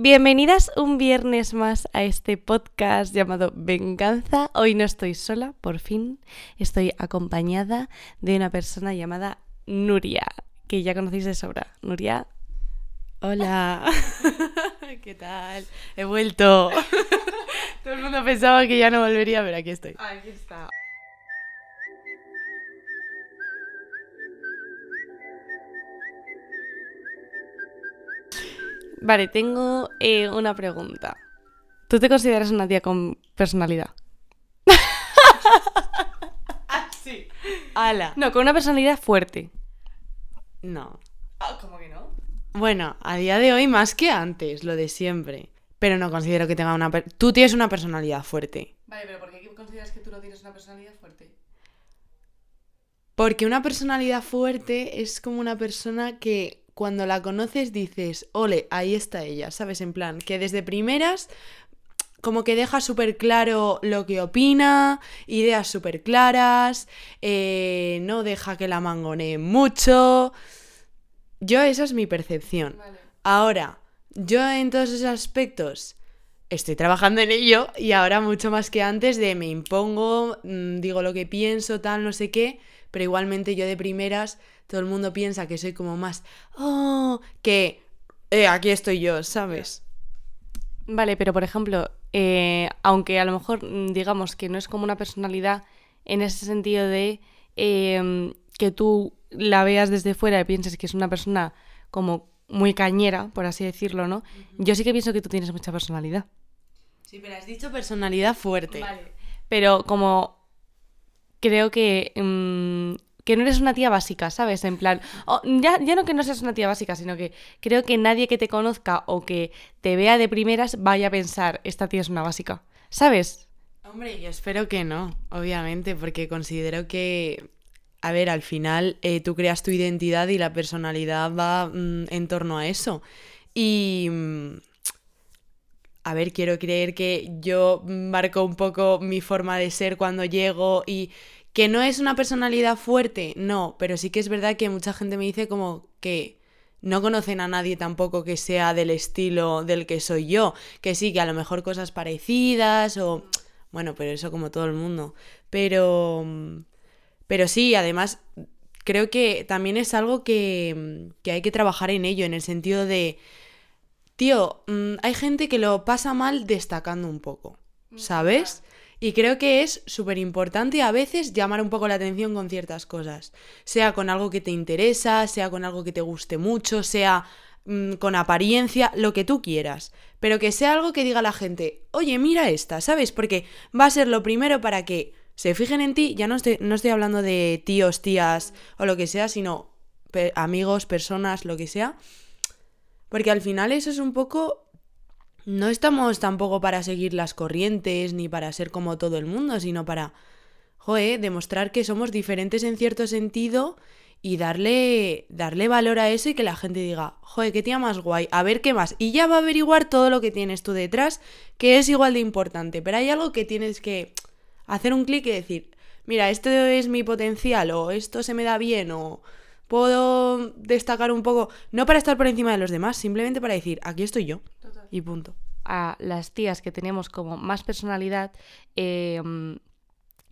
Bienvenidas un viernes más a este podcast llamado Venganza. Hoy no estoy sola, por fin. Estoy acompañada de una persona llamada Nuria, que ya conocéis de sobra. Nuria, hola. ¿Qué tal? He vuelto. Todo el mundo pensaba que ya no volvería, pero aquí estoy. Aquí está. Vale, tengo eh, una pregunta. ¿Tú te consideras una tía con personalidad? Ah, sí. Ala. No, con una personalidad fuerte. No. Ah, ¿Cómo que no? Bueno, a día de hoy más que antes, lo de siempre. Pero no considero que tenga una... per- Tú tienes una personalidad fuerte. Vale, pero ¿por qué consideras que tú no tienes una personalidad fuerte? Porque una personalidad fuerte es como una persona que cuando la conoces dices, ole, ahí está ella, ¿sabes? En plan, que desde primeras como que deja súper claro lo que opina, ideas súper claras, eh, no deja que la mangonee mucho. Yo, esa es mi percepción. Vale. Ahora, yo en todos esos aspectos estoy trabajando en ello y ahora mucho más que antes de me impongo, mm, digo lo que pienso, tal, no sé qué, pero igualmente yo de primeras todo el mundo piensa que soy como más, oh, que eh, aquí estoy yo, ¿sabes? Vale, pero por ejemplo, eh, aunque a lo mejor mm, digamos que no es como una personalidad en ese sentido de eh, que tú la veas desde fuera y pienses que es una persona como muy cañera, por así decirlo, ¿no? Yo sí que pienso que tú tienes mucha personalidad. Sí, pero has dicho personalidad fuerte. Pero como creo que, mm, que no eres una tía básica, ¿sabes? En plan, o ya, ya no que no seas una tía básica, sino que creo que nadie que te conozca o que te vea de primeras vaya a pensar, esta tía es una básica, ¿sabes? Hombre, yo espero que no, obviamente, porque considero que, a ver, al final eh, tú creas tu identidad y la personalidad va mm, en torno a eso. Y, mm, a ver, quiero creer que yo marco un poco mi forma de ser cuando llego y que no es una personalidad fuerte, no, pero sí que es verdad que mucha gente me dice como que no conocen a nadie tampoco que sea del estilo del que soy yo, que sí, que a lo mejor cosas parecidas o... Bueno, pero eso como todo el mundo. Pero... Pero sí, además creo que también es algo que, que hay que trabajar en ello, en el sentido de... Tío, mm, hay gente que lo pasa mal destacando un poco, ¿sabes? Y creo que es súper importante a veces llamar un poco la atención con ciertas cosas. Sea con algo que te interesa, sea con algo que te guste mucho, sea mm, con apariencia, lo que tú quieras. Pero que sea algo que diga la gente, oye, mira esta, ¿sabes? Porque va a ser lo primero para que se fijen en ti. Ya no estoy, no estoy hablando de tíos, tías o lo que sea, sino amigos, personas, lo que sea. Porque al final eso es un poco no estamos tampoco para seguir las corrientes ni para ser como todo el mundo, sino para, joder, demostrar que somos diferentes en cierto sentido y darle, darle valor a eso y que la gente diga, joder, qué tía más guay, a ver qué más. Y ya va a averiguar todo lo que tienes tú detrás, que es igual de importante, pero hay algo que tienes que hacer un clic y decir, mira, esto es mi potencial o esto se me da bien o puedo destacar un poco, no para estar por encima de los demás, simplemente para decir, aquí estoy yo. Y punto. A las tías que tenemos como más personalidad, eh,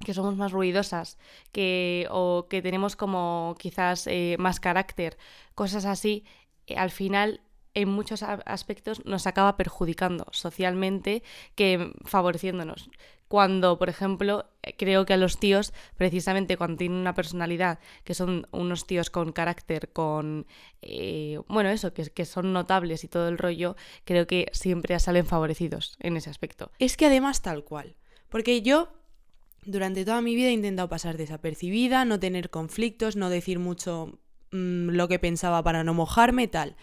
que somos más ruidosas, que, o que tenemos como quizás eh, más carácter, cosas así, eh, al final en muchos aspectos nos acaba perjudicando socialmente que favoreciéndonos. Cuando, por ejemplo, eh, creo que a los tíos, precisamente cuando tienen una personalidad, que son unos tíos con carácter, con, eh, bueno, eso, que, que son notables y todo el rollo, creo que siempre salen favorecidos en ese aspecto. Es que además tal cual. Porque yo durante toda mi vida he intentado pasar desapercibida, no tener conflictos, no decir mucho mm, lo que pensaba para no mojarme, tal.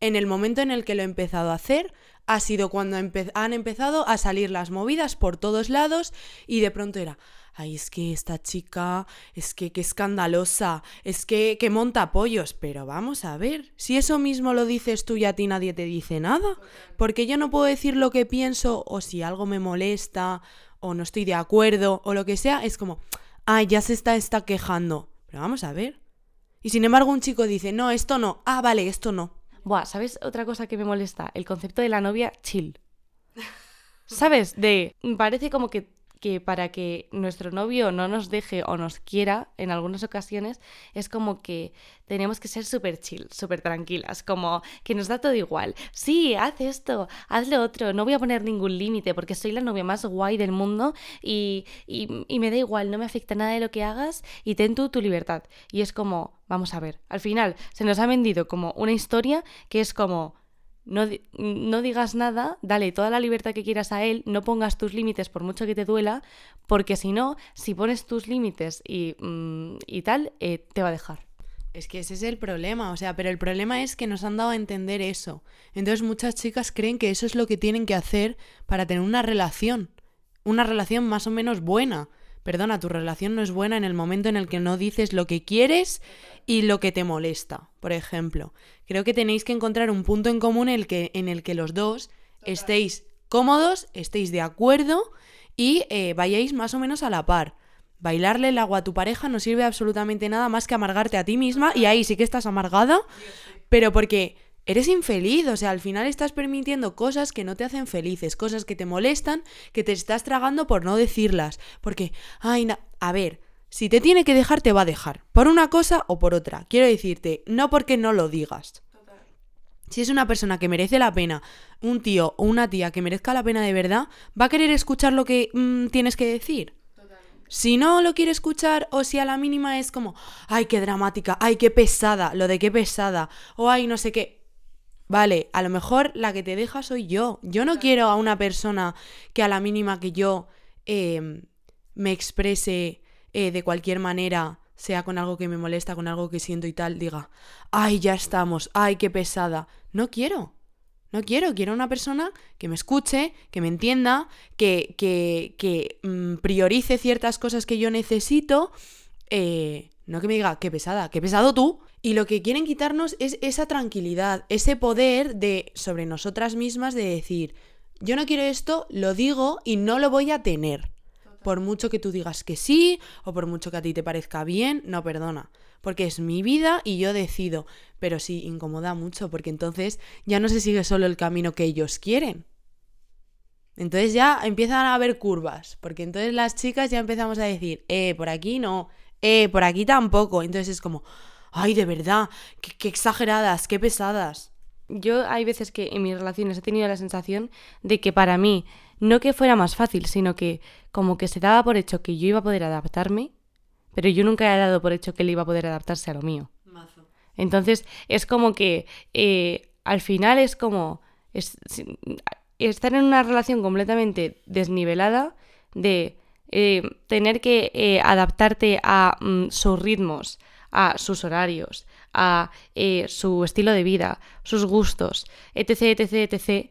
En el momento en el que lo he empezado a hacer, ha sido cuando han empezado a salir las movidas por todos lados y de pronto era, ay, es que esta chica, es que qué escandalosa, es que, que monta pollos, pero vamos a ver, si eso mismo lo dices tú y a ti nadie te dice nada, porque yo no puedo decir lo que pienso o si algo me molesta o no estoy de acuerdo o lo que sea, es como, ay, ya se está, está quejando, pero vamos a ver. Y sin embargo un chico dice, no, esto no, ah, vale, esto no. Buah, ¿sabes otra cosa que me molesta? El concepto de la novia chill. ¿Sabes? De. Parece como que que para que nuestro novio no nos deje o nos quiera en algunas ocasiones es como que tenemos que ser súper chill, súper tranquilas, como que nos da todo igual. Sí, haz esto, haz lo otro, no voy a poner ningún límite porque soy la novia más guay del mundo y, y, y me da igual, no me afecta nada de lo que hagas y ten tú tu libertad. Y es como, vamos a ver, al final se nos ha vendido como una historia que es como no, digas nada, dale toda la libertad que quieras a él, no pongas tus límites por mucho que te duela, porque si no, si pones tus límites y, mm, tal, eh, te va a dejar. Es que ese es el problema, o sea, pero el problema es que nos han dado a entender eso. Entonces muchas chicas creen que eso es lo que tienen que hacer para tener una relación, una relación más o menos buena. Perdona, tu relación no es buena en el momento en el que no dices lo que quieres y lo que te molesta, por ejemplo. Creo que tenéis que encontrar un punto en común en el que, en el que los dos estéis cómodos, estéis de acuerdo y eh, vayáis más o menos a la par. Bailarle el agua a tu pareja no sirve absolutamente nada más que amargarte a ti misma y ahí sí que estás amargada, pero porque eres infeliz, o sea, al final estás permitiendo cosas que no te hacen felices, cosas que te molestan, que te estás tragando por no decirlas, porque, ay, a ver, si te tiene que dejar, te va a dejar. Por una cosa o por otra. Quiero decirte, no porque no lo digas. Si es una persona que merece la pena, un tío o una tía que merezca la pena de verdad, va a querer escuchar lo que mm, tienes que decir. Si no lo quiere escuchar o si a la mínima es como, ay, qué dramática, ay, qué pesada, lo de qué pesada, o ay, no sé qué. Vale, a lo mejor la que te deja soy yo. Yo no quiero a una persona que a la mínima que yo em, me exprese eh, de cualquier manera, sea con algo que me molesta, con algo que siento y tal, diga, ay, ya estamos, ay, qué pesada. No quiero. No quiero, quiero una persona que me escuche, que me entienda, que, que, que mm, priorice ciertas cosas que yo necesito. Eh, no que me diga, qué pesada, qué pesado tú. Y lo que quieren quitarnos es esa tranquilidad, ese poder de sobre nosotras mismas de decir, yo no quiero esto, lo digo y no lo voy a tener. Por mucho que tú digas que sí o por mucho que a ti te parezca bien, no perdona. Porque es mi vida y yo decido. Pero sí, incomoda mucho porque entonces ya no se sigue solo el camino que ellos quieren. Entonces ya empiezan a haber curvas. Porque entonces las chicas ya empezamos a decir, eh, por aquí no, eh, por aquí tampoco. Entonces es como, ay, de verdad, qué, qué exageradas, qué pesadas. Yo hay veces que en mis relaciones he tenido la sensación de que para mí no que fuera más fácil, sino que como que se daba por hecho que yo iba a poder adaptarme, pero yo nunca he dado por hecho que él iba a poder adaptarse a lo mío. Entonces es como que eh, al final es como estar en una relación completamente desnivelada de eh, tener que eh, adaptarte a mm, sus ritmos, a sus horarios, a su estilo de vida, sus gustos, etc, etc, etc.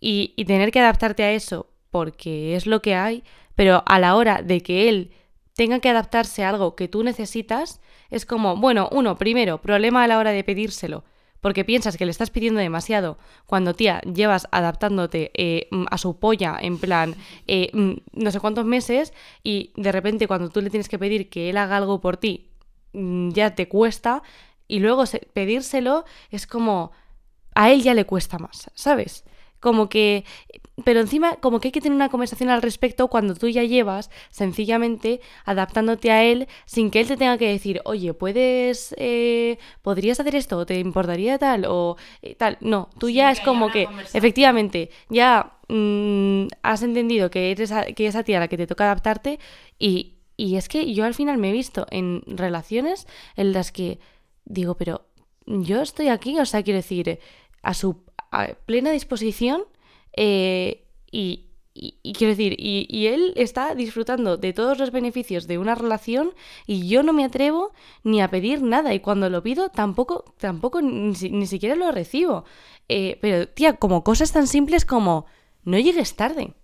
Y, tener que adaptarte a eso porque es lo que hay, pero a la hora de que él tenga que adaptarse a algo que tú necesitas, es como, bueno, uno, primero, problema a la hora de pedírselo, porque piensas que le estás pidiendo demasiado, cuando tía llevas adaptándote eh, mm, a su polla en plan eh, mm, no sé cuántos meses y de repente cuando tú le tienes que pedir que él haga algo por ti, ya te cuesta y luego pedírselo es como a él ya le cuesta más, ¿sabes? como que pero encima como que hay que tener una conversación al respecto cuando tú ya llevas sencillamente adaptándote a él sin que él te tenga que decir, oye, puedes, eh, podrías hacer esto, o te importaría tal, o eh, tal. No, tú ya es como que, efectivamente, ya mm, has entendido que eres que es a ti a la que te toca adaptarte y, y es que yo al final me he visto en relaciones en las que digo, pero yo estoy aquí, o sea, quiero decir, a su plena disposición eh, y, quiero decir, y, él está disfrutando de todos los beneficios de una relación y yo no me atrevo ni a pedir nada y cuando lo pido tampoco, tampoco ni, siquiera lo recibo. Eh, pero, tía, como cosas tan simples como no llegues tarde.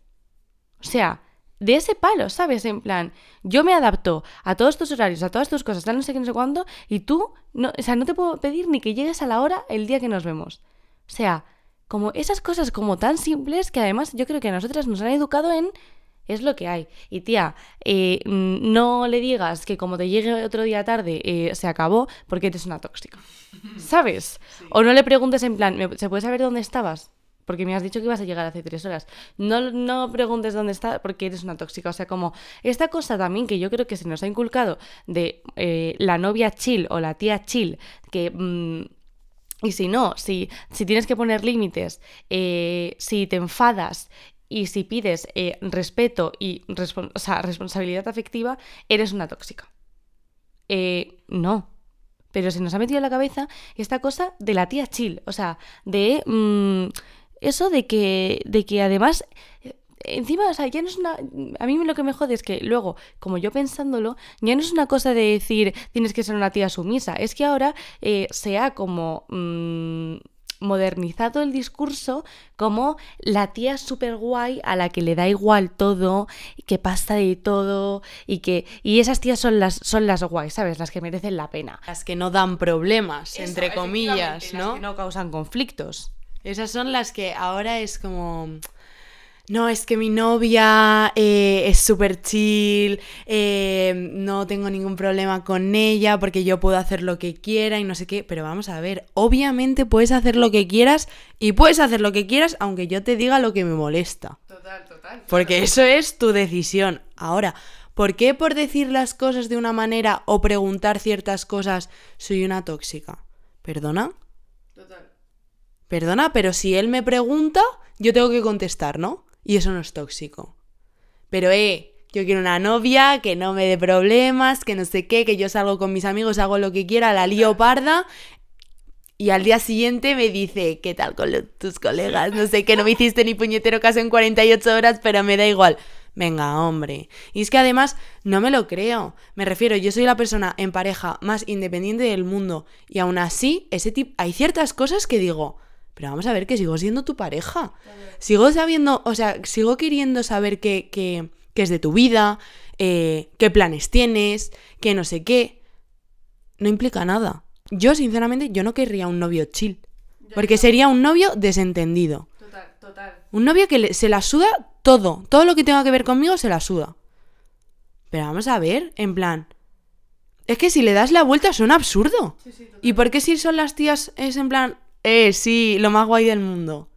O sea, de ese palo, ¿sabes? En plan, yo me adapto a todos tus horarios, a todas tus cosas, tal no sé qué, no sé cuándo, y tú, no, o sea, no te puedo pedir ni que llegues a la hora el día que nos vemos. O sea, como esas cosas como tan simples que además yo creo que a nosotras nos han educado en Es lo que hay. Y tía, eh, mm, no le digas que como te llegue otro día tarde eh, se acabó porque eres una tóxica. ¿Sabes? O no le preguntes en plan, ¿me- ¿se puede saber dónde estabas? Porque me has dicho que ibas a llegar hace tres horas. No, no preguntes dónde está porque eres una tóxica. O sea, como esta cosa también que yo creo que se nos ha inculcado de eh, la novia chill o la tía chill, que... mm, y si no, si, si tienes que poner límites, eh, si te enfadas y si pides eh, respeto y responsabilidad afectiva, eres una tóxica. No. Pero se nos ha metido en la cabeza esta cosa de la tía chill. O sea, de mm, eso de que, de que además eh, encima, o sea, ya no es una. A mí lo que me jode es que luego, como yo pensándolo, ya no es una cosa de decir tienes que ser una tía sumisa. Es que ahora eh, se ha como. mm, modernizado el discurso como la tía súper guay a la que le da igual todo, que pasa de todo y que y esas tías son las son las guays, ¿sabes? Las que merecen la pena. Las que no dan problemas, entre comillas, efectivamente, las ¿no? que no causan conflictos. Esas son las que ahora es como... No, es que mi novia eh, es súper chill, eh, no tengo ningún problema con ella porque yo puedo hacer lo que quiera y no sé qué, pero vamos a ver, obviamente puedes hacer lo que quieras y puedes hacer lo que quieras aunque yo te diga lo que me molesta, Total, total. porque eso es tu decisión. Ahora, ¿por qué por decir las cosas de una manera o preguntar ciertas cosas soy una tóxica? ¿Perdona? Total. Perdona, pero si él me pregunta, yo tengo que contestar, ¿no? Y eso no es tóxico. Pero, eh, yo quiero una novia que no me dé problemas, que no sé qué, que yo salgo con mis amigos, hago lo que quiera, la lío parda. Y al día siguiente me dice, ¿qué tal con tus colegas? No sé, que no me hiciste ni puñetero caso en 48 horas, pero me da igual. Venga, hombre. Y es que además no me lo creo. Me refiero, yo soy la persona en pareja más independiente del mundo. Y aún así, ese tipo, hay ciertas cosas que digo, pero vamos a ver que sigo siendo tu pareja. Sigo sabiendo, o sea, sigo queriendo saber qué, qué, qué es de tu vida, eh, qué planes tienes, qué no sé qué. No implica nada. Yo, sinceramente, yo no querría un novio chill. Porque sería un novio desentendido. Total, total. Un novio que le- se la suda todo. Todo lo que tenga que ver conmigo se la suda. Pero vamos a ver, en plan. Es que si le das la vuelta suena absurdo. ¿Y por qué si son las tías es en plan, eh, sí, lo más guay del mundo?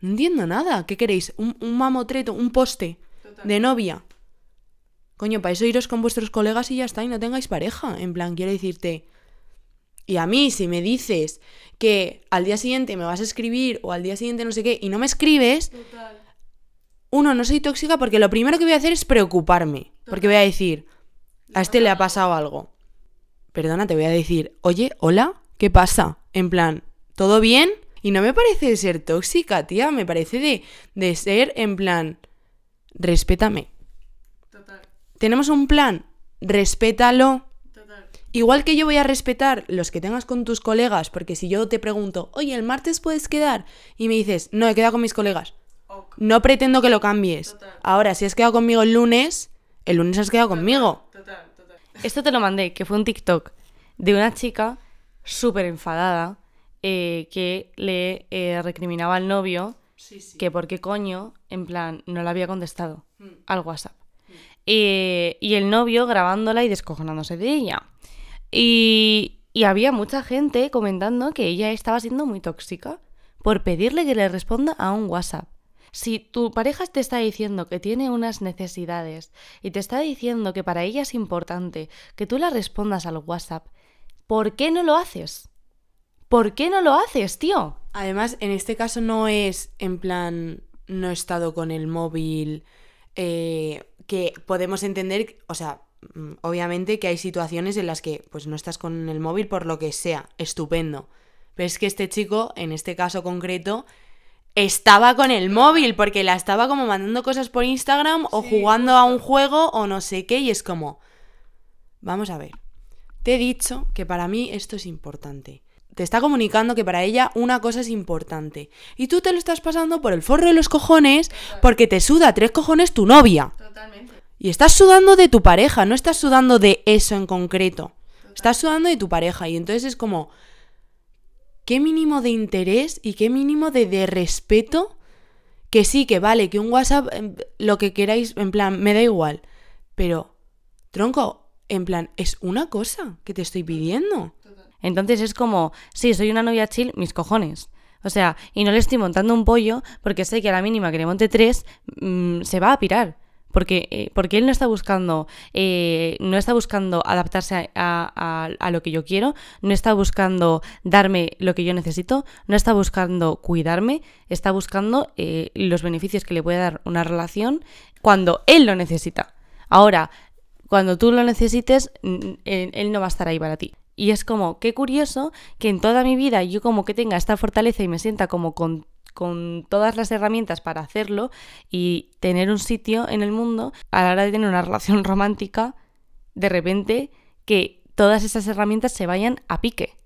No entiendo nada. ¿Qué queréis? ¿Un, un mamotreto? ¿Un poste? De novia. Coño, para eso iros con vuestros colegas y ya está, y no tengáis pareja. En plan, quiero decirte. Y a mí, si me dices que al día siguiente me vas a escribir o al día siguiente no sé qué y no me escribes, Total. uno, no soy tóxica porque lo primero que voy a hacer es preocuparme. Porque voy a decir, a este le ha pasado algo. Perdona, te voy a decir, oye, hola, ¿qué pasa? En plan, ¿todo bien? Y no me parece de ser tóxica, tía, me parece de, de ser en plan, respétame. Total. Tenemos un plan, respétalo. Total. Igual que yo voy a respetar los que tengas con tus colegas, porque si yo te pregunto, oye, el martes puedes quedar, y me dices, no, he quedado con mis colegas, Ok. no pretendo que lo cambies. Total. Ahora, si has quedado conmigo el lunes, el lunes has quedado conmigo. Total, total. Esto te lo mandé, que fue un TikTok de una chica súper enfadada eh, que le eh, recriminaba al novio que por qué coño, en plan, no le había contestado al WhatsApp. Eh, y el novio grabándola y descojonándose de ella. Y, y había mucha gente comentando que ella estaba siendo muy tóxica por pedirle que le responda a un WhatsApp. Si tu pareja te está diciendo que tiene unas necesidades y te está diciendo que para ella es importante que tú la respondas al WhatsApp, ¿por qué no lo haces? ¿Por qué no lo haces, tío? Además, en este caso no es en plan, no he estado con el móvil, eh, que podemos entender, o sea, mm, obviamente que hay situaciones en las que pues no estás con el móvil por lo que sea, estupendo. Pero es que este chico, en este caso concreto, estaba con el móvil porque la estaba como mandando cosas por Instagram o jugando a un juego o no sé qué y es como, vamos a ver, te he dicho que para mí esto es importante. Te está comunicando que para ella una cosa es importante. Y tú te lo estás pasando por el forro de los cojones porque te suda tres cojones tu novia. Totalmente. Y estás sudando de tu pareja, no estás sudando de eso en concreto. Estás sudando de tu pareja. Y entonces es como, ¿qué mínimo de interés y qué mínimo de, de respeto Que sí, que vale, que un WhatsApp, em, lo que queráis, en plan, me da igual. Pero, tronco, en plan, es una cosa que te estoy pidiendo. Entonces es como, sí, soy una novia chill, mis cojones. O sea, y no le estoy montando un pollo porque sé que a la mínima que le monte tres mm, se va a pirar. Porque, eh, porque él no está buscando, eh, no está buscando adaptarse a, a, lo que yo quiero, no está buscando darme lo que yo necesito, no está buscando cuidarme, está buscando eh, los beneficios que le puede dar una relación cuando él lo necesita. Ahora, cuando tú lo necesites, él no va a estar ahí para ti. Y es como, qué curioso que en toda mi vida yo como que tenga esta fortaleza y me sienta como con, con todas las herramientas para hacerlo y tener un sitio en el mundo a la hora de tener una relación romántica, de repente que todas esas herramientas se vayan a pique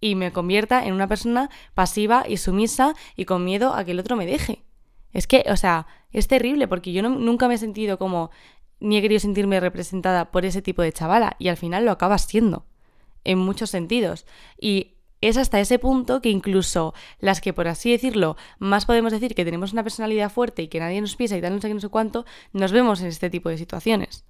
y me convierta en una persona pasiva y sumisa y con miedo a que el otro me deje. Es que, o sea, es terrible porque yo nunca me he sentido como ni he querido sentirme representada por ese tipo de chavala y al final lo acabas siendo en muchos sentidos. Y es hasta ese punto que incluso las que, por así decirlo, más podemos decir que tenemos una personalidad fuerte y que nadie nos pisa y tal, no sé qué, no sé cuánto, nos vemos en este tipo de situaciones.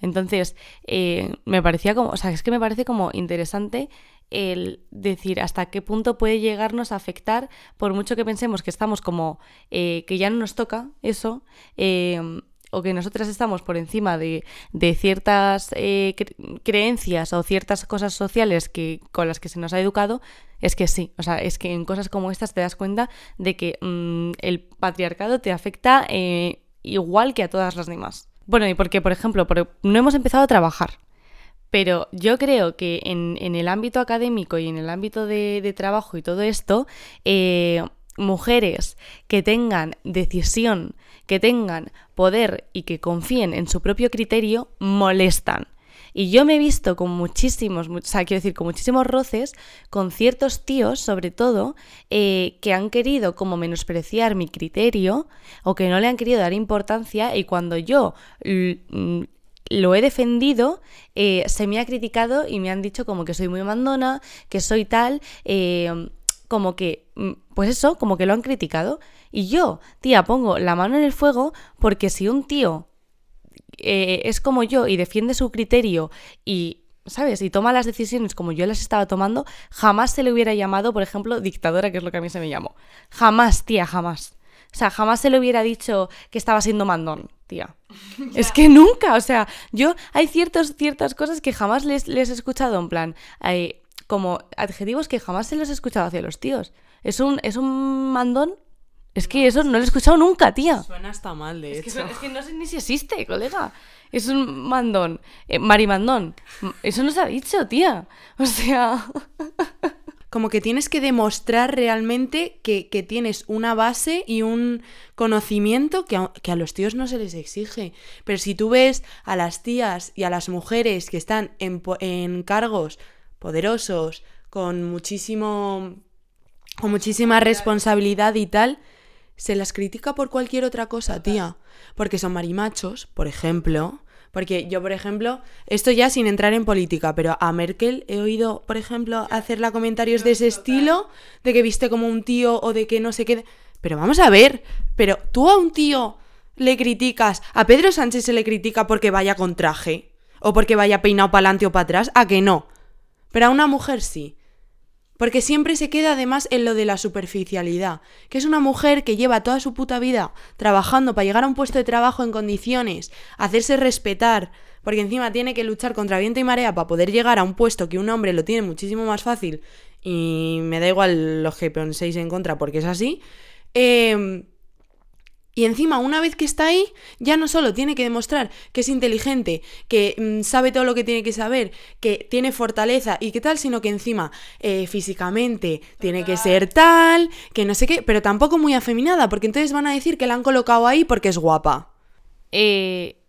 Entonces, eh, me parecía como, o sea, es que me parece como interesante el decir hasta qué punto puede llegarnos a afectar, por mucho que pensemos que estamos como, eh, que ya no nos toca eso, eh, o que nosotras estamos por encima de, ciertas eh, creencias o ciertas cosas sociales que, con las que se nos ha educado, es que sí. O sea, es que en cosas como estas te das cuenta de que mm, el patriarcado te afecta eh, igual que a todas las demás. Bueno, y porque, por ejemplo, no hemos empezado a trabajar. Pero yo creo que en, el ámbito académico y en el ámbito de, trabajo y todo esto, eh, mujeres que tengan decisión que tengan poder y que confíen en su propio criterio molestan. Y yo me he visto con muchísimos, o sea, quiero decir, con muchísimos roces con ciertos tíos, sobre todo, eh, que han querido como menospreciar mi criterio o que no le han querido dar importancia y cuando yo lo he defendido, eh, se me ha criticado y me han dicho como que soy muy mandona, que soy tal, eh, como que, mm, pues eso, como que lo han criticado. Y yo, tía, pongo la mano en el fuego porque si un tío eh, es como yo y defiende su criterio y ¿sabes? Y toma las decisiones como yo las estaba tomando, jamás se le hubiera llamado, por ejemplo, dictadora, que es lo que a mí se me llamó. Jamás, tía, jamás. O sea, jamás se le hubiera dicho que estaba siendo mandón, tía. es que nunca, o sea, yo hay ciertos, ciertas cosas que jamás les, les he escuchado en plan, hay como adjetivos que jamás se los he escuchado hacia los tíos. Es un, es un mandón es que eso no lo he escuchado nunca, tía. Suena hasta mal, de es hecho. Que, es que no sé ni si existe, colega. Es un mandón. Eh, marimandón. Eso no se ha dicho, tía. O sea. Como que tienes que demostrar realmente que, tienes una base y un conocimiento que a, que a, los tíos no se les exige. Pero si tú ves a las tías y a las mujeres que están en, en cargos poderosos, con muchísimo. Con muchísima responsabilidad y tal se las critica por cualquier otra cosa, tía. Porque son marimachos, por ejemplo. Porque yo, por ejemplo, esto ya sin entrar en política, pero a Merkel he oído, por ejemplo, hacerle comentarios de ese estilo, de que viste como un tío o de que no sé qué. Pero vamos a ver, pero tú a un tío le criticas, a Pedro Sánchez se le critica porque vaya con traje, o porque vaya peinado para adelante o para atrás, a que no. Pero a una mujer sí. Porque siempre se queda además en lo de la superficialidad, que es una mujer que lleva toda su puta vida trabajando para llegar a un puesto de trabajo en condiciones, hacerse respetar, porque encima tiene que luchar contra viento y marea para poder llegar a un puesto que un hombre lo tiene muchísimo más fácil, y me da igual los que penséis en contra porque es así. Eh, y encima, una vez que está ahí, ya no solo tiene que demostrar que es inteligente, que mm, sabe todo lo que tiene que saber, que tiene fortaleza y qué tal, sino que encima eh, físicamente tiene que ser tal, que no sé qué, pero tampoco muy afeminada, porque entonces van a decir que la han colocado ahí porque es guapa. Eh,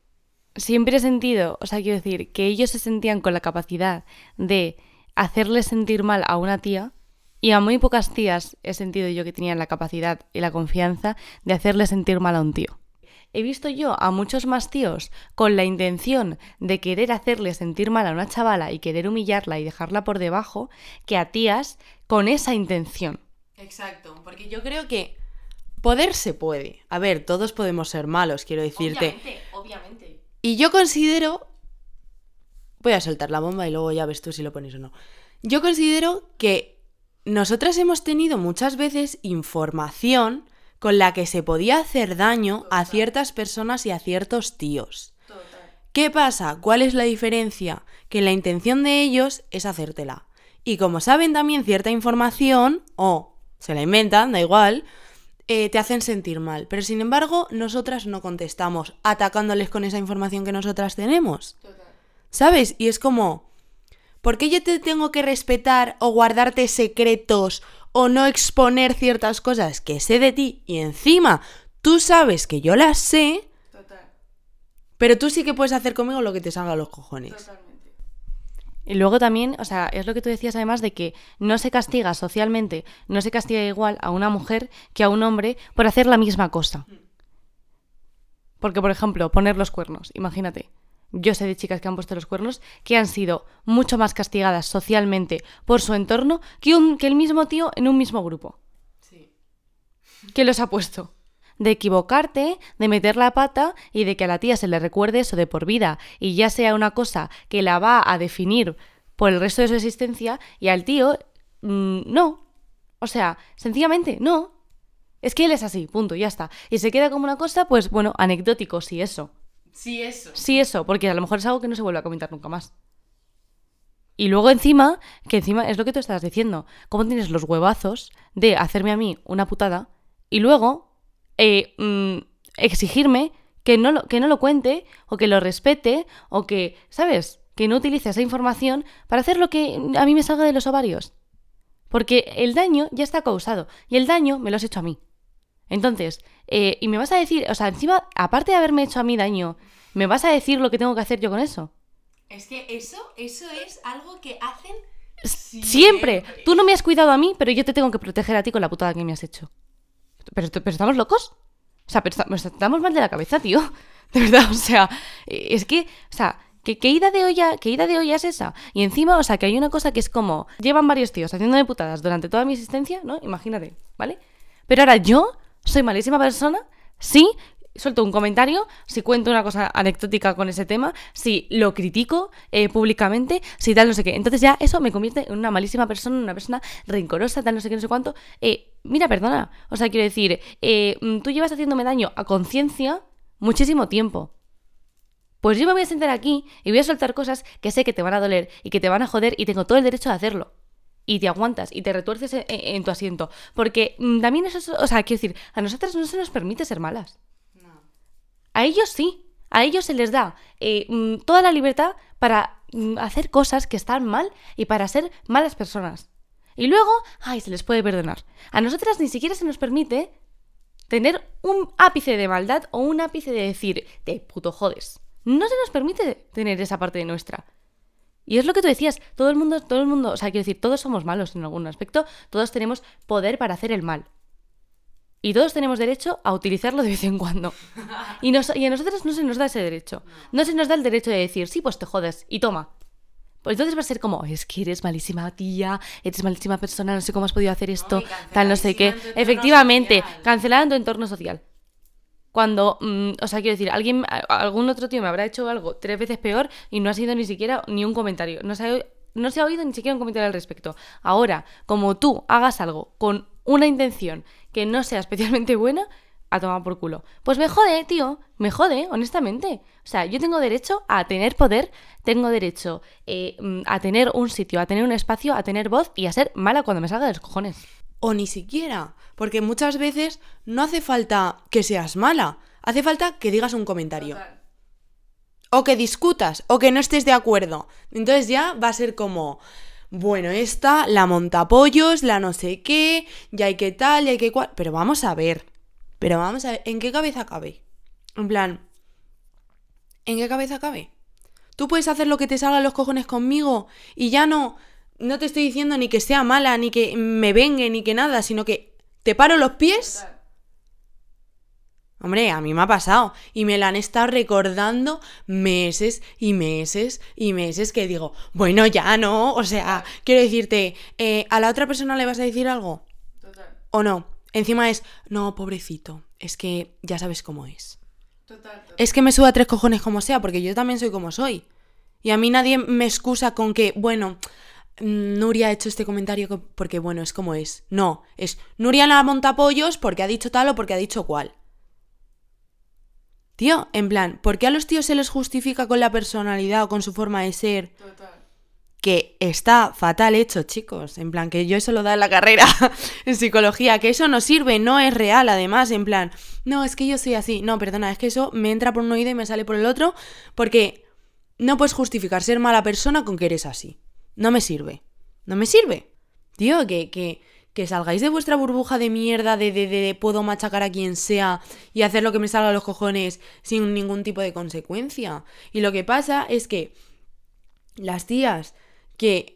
siempre he sentido, o sea, quiero decir, que ellos se sentían con la capacidad de hacerle sentir mal a una tía y a muy pocas tías he sentido yo que tenían la capacidad y la confianza de hacerle sentir mal a un tío. He visto yo a muchos más tíos con la intención de querer hacerle sentir mal a una chavala y querer humillarla y dejarla por debajo, que a tías con esa intención. Exacto, porque yo creo que poder se puede. A ver, todos podemos ser malos, quiero decirte. Obviamente, obviamente. Y yo considero. Voy a soltar la bomba y luego ya ves tú si lo pones o no. Yo considero que nosotras hemos tenido muchas veces información con la que se podía hacer daño a ciertas personas y a ciertos tíos. Total. ¿Qué pasa? ¿Cuál es la diferencia? Que la intención de ellos es hacértela. Y como saben también cierta información, o se la inventan, da igual, eh, te hacen sentir mal. Pero sin embargo, nosotras no contestamos atacándoles con esa información que nosotras tenemos. Total. ¿Sabes? Y es como, ¿por qué yo te tengo que respetar o guardarte secretos o no exponer ciertas cosas que sé de ti y encima tú sabes que yo las sé, Total. pero tú sí que puedes hacer conmigo lo que te salga a los cojones? Totalmente. Y luego también, o sea, es lo que tú decías además de que no se castiga socialmente, no se castiga igual a una mujer que a un hombre por hacer la misma cosa. Porque, por ejemplo, poner los cuernos, imagínate. Yo sé de chicas que han puesto los cuernos que han sido mucho más castigadas socialmente por su entorno que, un, que el mismo tío en un mismo grupo. Sí. ¿Qué los ha puesto? De equivocarte, de meter la pata y de que a la tía se le recuerde eso de por vida y ya sea una cosa que la va a definir por el resto de su existencia y al tío mm, no. O sea, sencillamente no. Es que él es así, punto, ya está. Y se queda como una cosa, pues bueno, anecdótico, sí eso. Sí, eso. Sí eso, porque a lo mejor es algo que no se vuelve a comentar nunca más. Y luego encima, que encima es lo que tú estás diciendo, cómo tienes los huevazos de hacerme a mí una putada y luego eh, mm, exigirme que no, lo, que no lo cuente o que lo respete o que, ¿sabes? Que no utilice esa información para hacer lo que a mí me salga de los ovarios. Porque el daño ya está causado y el daño me lo has hecho a mí. Entonces, eh, y me vas a decir, o sea, encima, aparte de haberme hecho a mí daño, ¿me vas a decir lo que tengo que hacer yo con eso? Es que eso, eso es algo que hacen Siempre. Tú no me has cuidado a mí, pero yo te tengo que proteger a ti con la putada que me has hecho. ¿Pero, pero estamos locos? O sea, pero esta- estamos mal de la cabeza, tío. De verdad, o sea, es que, o sea, ¿qué, qué ida de olla, qué ida de olla es esa? Y encima, o sea, que hay una cosa que es como, llevan varios tíos haciéndome putadas durante toda mi existencia, ¿no? Imagínate, ¿vale? Pero ahora yo soy malísima persona, sí, suelto un comentario, si cuento una cosa anecdótica con ese tema, si lo critico eh, públicamente, si tal, no sé qué. Entonces ya eso me convierte en una malísima persona, en una persona rencorosa, tal, no sé qué, no sé cuánto. Eh, mira, perdona. O sea, quiero decir, eh, mm, tú llevas haciéndome daño a conciencia muchísimo tiempo. Pues yo me voy a sentar aquí y voy a soltar cosas que sé que te van a doler y que te van a joder y tengo todo el derecho de hacerlo. Y te aguantas y te retuerces en, en- en tu asiento. Porque mm, también eso es, o sea, quiero decir, a nosotras no se nos permite ser malas. A ellos sí. A ellos se les da eh, mm, toda la libertad para mm, hacer cosas que están mal y para ser malas personas. Y luego, ay, se les puede perdonar. A nosotras ni siquiera se nos permite tener un ápice de maldad o un ápice de decir, te puto jodes. No se nos permite tener esa parte de nuestra. Y es lo que tú decías, todo el mundo, todo el mundo, o sea, quiero decir, todos somos malos en algún aspecto, todos tenemos poder para hacer el mal. Y todos tenemos derecho a utilizarlo de vez en cuando. Y, nos- y a nosotros no se nos da ese derecho. No se nos da el derecho de decir, sí, pues te jodes, y toma. Pues entonces va a ser como, es que eres malísima tía, eres malísima persona, no sé cómo has podido hacer esto, tal, no sé qué. Efectivamente, cancelada en tu entorno social. Cuando, mm, o sea, quiero decir, alguien, algún otro tío me habrá hecho algo tres veces peor y no ha sido ni siquiera ni un comentario. No se ha, no se ha oído ni siquiera un comentario al respecto. Ahora, como tú hagas algo con una intención que no sea especialmente buena, a tomar por culo. Pues me jode, tío, me jode, honestamente. O sea, yo tengo derecho a tener poder, tengo derecho eh, mm, a tener un sitio, a tener un espacio, a tener voz y a ser mala cuando me salga de los cojones. O ni siquiera, porque muchas veces no hace falta que seas mala, hace falta que digas un comentario. O que discutas, o que no estés de acuerdo. Entonces ya va a ser como, bueno, esta, la montapollos, la no sé qué, ya hay que tal, ya hay que cual. Pero vamos a ver, pero vamos a ver, ¿en qué cabeza cabe? En plan, ¿en qué cabeza cabe? Tú puedes hacer lo que te salga a los cojones conmigo y ya no, no te estoy diciendo ni que sea mala, ni que me vengue, ni que nada, sino que te paro los pies. Hombre, a mí me ha pasado y me la han estado recordando meses y meses y meses que digo, bueno, ya no, o sea, quiero decirte, eh, ¿a la otra persona le vas a decir algo? ¿O no? Encima es, no, pobrecito, es que ya sabes cómo es. Total, total. Es que me suda tres cojones como sea, porque yo también soy como soy. Y a mí nadie me excusa con que, bueno, Nuria ha hecho este comentario co- porque, bueno, es como es. No, es Nuria la montapollos porque ha dicho tal o porque ha dicho cual. Tío, en plan, ¿por qué a los tíos se les justifica con la personalidad o con su forma de ser? Total. que está fatal hecho, chicos. En plan, que yo eso lo da en la carrera en psicología, que eso no sirve, no es real, además, en plan, no, es que yo soy así. No, perdona, es que eso me entra por un oído y me sale por el otro, porque no puedes justificar ser mala persona con que eres así. No me sirve. No me sirve. Tío, que, que, que salgáis de vuestra burbuja de mierda de, de, de puedo machacar a quien sea y hacer lo que me salga a los cojones sin ningún tipo de consecuencia. Y lo que pasa es que las tías que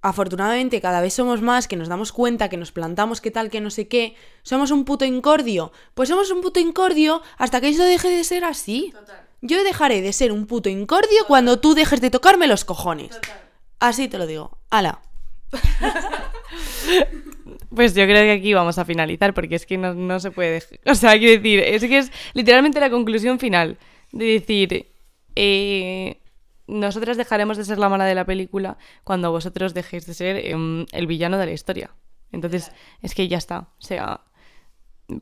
afortunadamente cada vez somos más, que nos damos cuenta, que nos plantamos que tal, que no sé qué, somos un puto incordio. Pues somos un puto incordio hasta que eso deje de ser así. Total. Yo dejaré de ser un puto incordio cuando tú dejes de tocarme los cojones. Total. Así te lo digo. Ala. Pues yo creo que aquí vamos a finalizar porque es que no, no se puede. O sea, quiero decir, es que es literalmente la conclusión final de decir, eh, nosotras dejaremos de ser la mala de la película cuando vosotros dejéis de ser em, el villano de la historia. Entonces, es que ya está. O sea,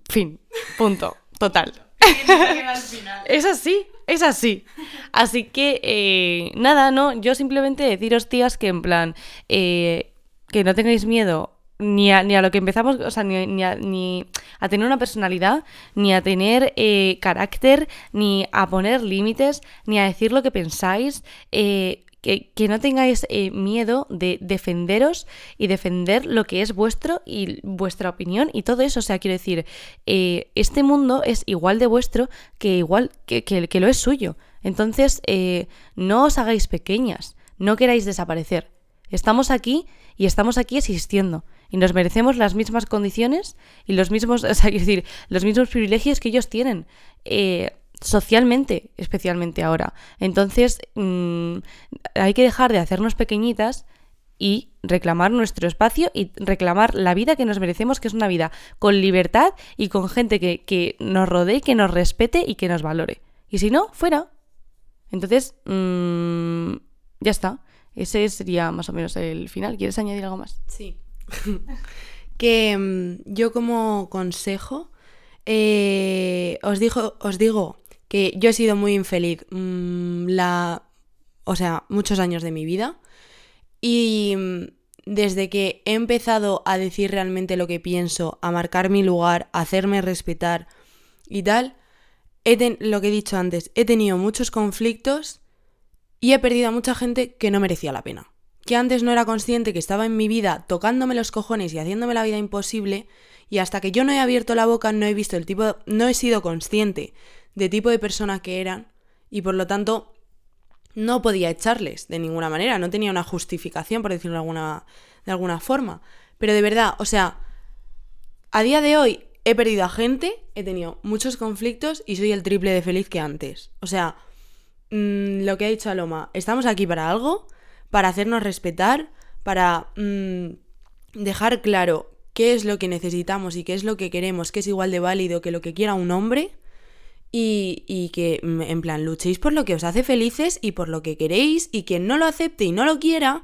fin, punto, total. Es así, es así. Así que, eh, nada, no, yo simplemente deciros, tías, que en plan, eh, que no tengáis miedo ni a, ni a lo que empezamos, o sea, ni, ni a, ni a tener una personalidad, ni a tener eh, carácter, ni a poner límites, ni a decir lo que pensáis. eh, que, que no tengáis eh, miedo de defenderos y defender lo que es vuestro y vuestra opinión y todo eso. O sea, quiero decir, eh, este mundo es igual de vuestro que igual que, que- que lo es suyo. Entonces, eh, no os hagáis pequeñas, no queráis desaparecer. Estamos aquí y estamos aquí existiendo. Y nos merecemos las mismas condiciones y los mismos, o sea, quiero decir, los mismos privilegios que ellos tienen. eh, socialmente, especialmente ahora. Entonces, mm, hay que dejar de hacernos pequeñitas y reclamar nuestro espacio y reclamar la vida que nos merecemos, que es una vida con libertad y con gente que, que nos rodee, que nos respete y que nos valore. Y si no, fuera. Entonces, mm, ya está. Ese sería más o menos el final. ¿Quieres añadir algo más? Sí. que mm, yo como consejo eh, os, digo, os digo que yo he sido muy infeliz mm, la, o sea, muchos años de mi vida y mm, desde que he empezado a decir realmente lo que pienso, a marcar mi lugar, a hacerme respetar y tal, he lo que he dicho antes, he tenido muchos conflictos y he perdido a mucha gente que no merecía la pena. Que antes no era consciente que estaba en mi vida tocándome los cojones y haciéndome la vida imposible, y hasta que yo no he abierto la boca no he visto el tipo, no he sido consciente de tipo de persona que eran, y por lo tanto no podía echarles de ninguna manera, no tenía una justificación, por decirlo de alguna, de alguna forma. Pero de verdad, o sea, a día de hoy he perdido a gente, he tenido muchos conflictos y soy el triple de feliz que antes. O sea, mm, lo que ha dicho Aloma, estamos aquí para algo, para hacernos respetar, para mm, dejar claro qué es lo que necesitamos y qué es lo que queremos, que es igual de válido que lo que quiera un hombre. Y, y que, mm, en plan, luchéis por lo que os hace felices y por lo que queréis, y quien no lo acepte y no lo quiera,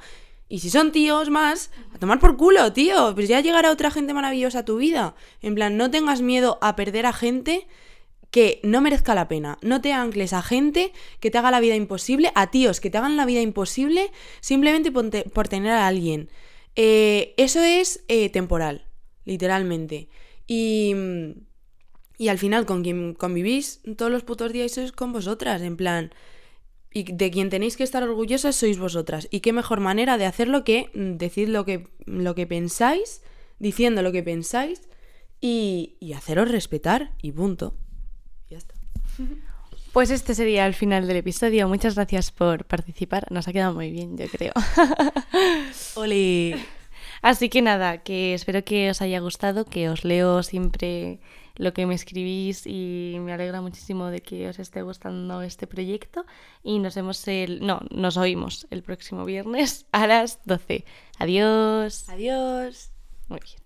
y si son tíos más, a tomar por culo, tío, pues ya llegará otra gente maravillosa a tu vida. En plan, no tengas miedo a perder a gente que no merezca la pena. No te ancles a gente que te haga la vida imposible, a tíos que te hagan la vida imposible simplemente por, te- por tener a alguien. Eh, eso es eh, temporal, literalmente. Y, mm, y al final con quien convivís todos los putos días sois con vosotras, en plan... Y de quien tenéis que estar orgullosas sois vosotras. Y qué mejor manera de hacerlo que mm, decir lo que, lo que pensáis, diciendo lo que pensáis y, y haceros respetar y punto. Ya está. Pues este sería el final del episodio. Muchas gracias por participar. Nos ha quedado muy bien, yo creo. Oli. Así que nada, que espero que os haya gustado, que os leo siempre lo que me escribís y me alegra muchísimo de que os esté gustando este proyecto y nos vemos el no, nos oímos el próximo viernes a las 12. Adiós. Adiós. Muy bien.